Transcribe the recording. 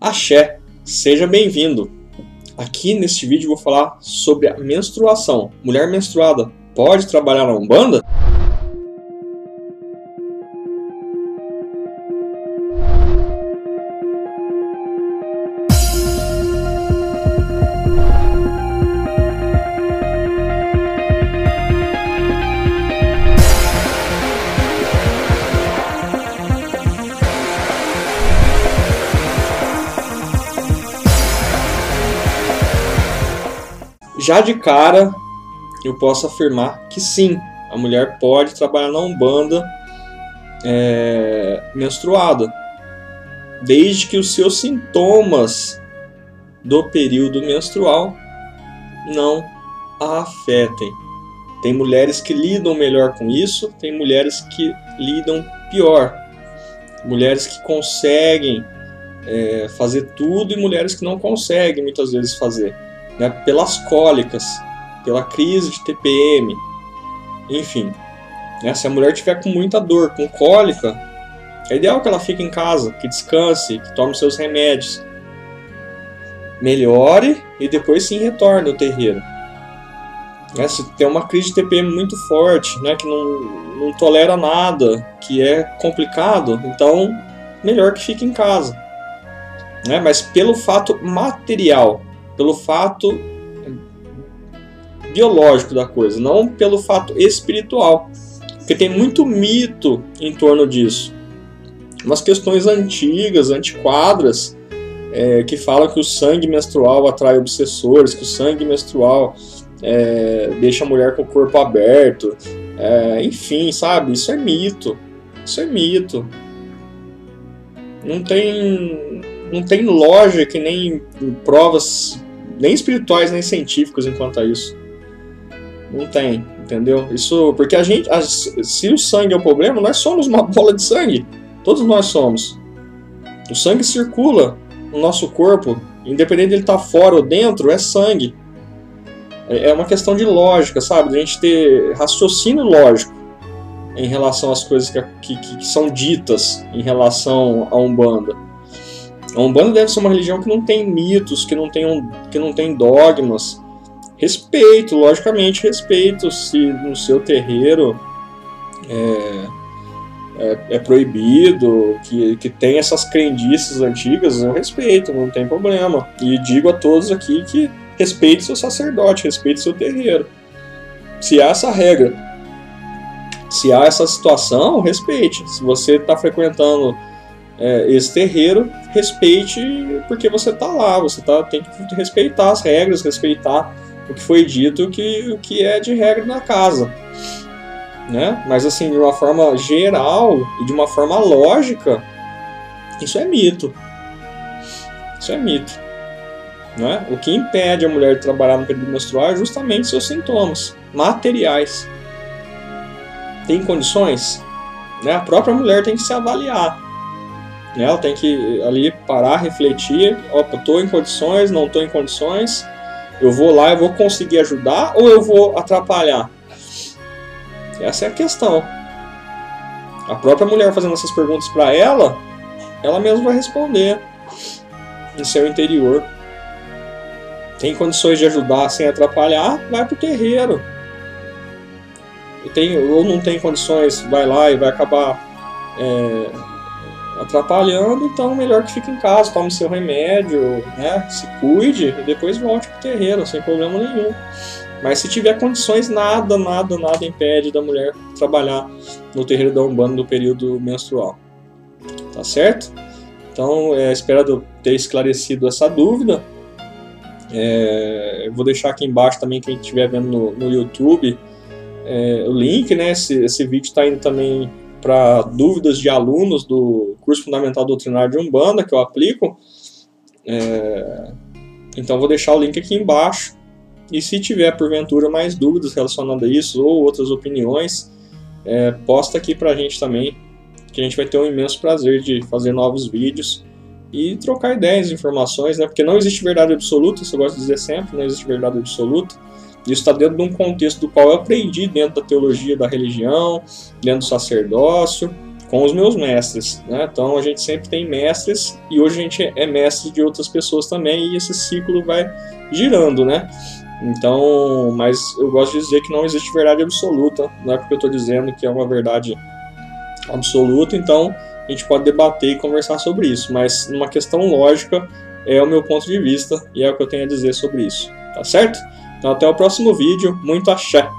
Axé, seja bem-vindo! Aqui neste vídeo vou falar sobre a menstruação. Mulher menstruada pode trabalhar na Umbanda? Já de cara, eu posso afirmar que sim, a mulher pode trabalhar na Umbanda é, menstruada, desde que os seus sintomas do período menstrual não a afetem. Tem mulheres que lidam melhor com isso, tem mulheres que lidam pior. Mulheres que conseguem é, fazer tudo e mulheres que não conseguem muitas vezes fazer né, pelas cólicas, pela crise de TPM, enfim. Né, se a mulher tiver com muita dor, com cólica, é ideal que ela fique em casa, que descanse, que tome seus remédios. Melhore e depois sim retorne ao terreiro. Né, se tem uma crise de TPM muito forte, né, que não, não tolera nada, que é complicado, então melhor que fique em casa. Né, mas pelo fato material, pelo fato biológico da coisa, não pelo fato espiritual. Porque tem muito mito em torno disso. Umas questões antigas, antiquadras, é, que falam que o sangue menstrual atrai obsessores, que o sangue menstrual é, deixa a mulher com o corpo aberto. É, enfim, sabe? Isso é mito. Isso é mito. Não tem, não tem lógica nem provas nem espirituais nem científicos enquanto a isso. Não tem, entendeu? Isso porque a gente, a, se o sangue é o problema, nós somos uma bola de sangue. Todos nós somos. O sangue circula no nosso corpo, independente de ele estar tá fora ou dentro, é sangue. É, é uma questão de lógica, sabe? De a gente ter raciocínio lógico em relação às coisas que, que, que são ditas em relação a Umbanda. A Umbanda deve ser uma religião que não tem mitos, que não tem, um, que não tem dogmas. Respeito, logicamente respeito se no seu terreiro é, é, é, proibido, que, que tem essas crendices antigas, eu respeito, não tem problema. E digo a todos aqui que respeite seu sacerdote, respeite seu terreiro. Se há essa regra, se há essa situação, respeite. Se você está frequentando é, esse terreiro, respeite porque você está lá, você tá, tem que respeitar as regras, respeitar o que foi dito, que, o que é de regra na casa. Né? Mas assim, de uma forma geral e de uma forma lógica, isso é mito. Isso é mito. Né? O que impede a mulher de trabalhar no período menstrual é justamente seus sintomas materiais. Tem condições? Né? A própria mulher tem que se avaliar né? Ela tem que ali parar, refletir, opa, estou em condições, não estou em condições, eu vou lá, eu vou conseguir ajudar ou eu vou atrapalhar? Essa é a questão. A própria mulher fazendo essas perguntas para ela, ela mesma vai responder em seu interior. Tem condições de ajudar sem atrapalhar, vai pro terreiro. Tem, ou não tem condições, vai lá e vai acabar é, atrapalhando, então melhor que fique em casa, tome seu remédio, né, se cuide e depois volte pro terreiro, sem problema nenhum. Mas se tiver condições, nada, nada, nada impede da mulher trabalhar no terreiro da Umbanda no período menstrual. Tá certo? Então, é, espero ter esclarecido essa dúvida. É, vou deixar aqui embaixo também, quem estiver vendo no, no YouTube, é, o link, né? Esse, esse vídeo está indo também para dúvidas de alunos do curso fundamental doutrinário de Umbanda que eu aplico. É, então vou deixar o link aqui embaixo. E se tiver porventura mais dúvidas relacionadas a isso ou outras opiniões, é, posta aqui para a gente também, que a gente vai ter um imenso prazer de fazer novos vídeos e trocar ideias, informações, né? Porque não existe verdade absoluta, isso eu gosto de dizer sempre, não existe verdade absoluta. Isso está dentro de um contexto do qual eu aprendi dentro da teologia da religião, dentro do sacerdócio, com os meus mestres. Né? Então a gente sempre tem mestres e hoje a gente é mestre de outras pessoas também e esse ciclo vai girando, né? Então, mas eu gosto de dizer que não existe verdade absoluta, não é porque eu estou dizendo que é uma verdade absoluta, então a gente pode debater e conversar sobre isso, mas numa questão lógica é o meu ponto de vista e é o que eu tenho a dizer sobre isso, tá certo? Então até o próximo vídeo, muito axé!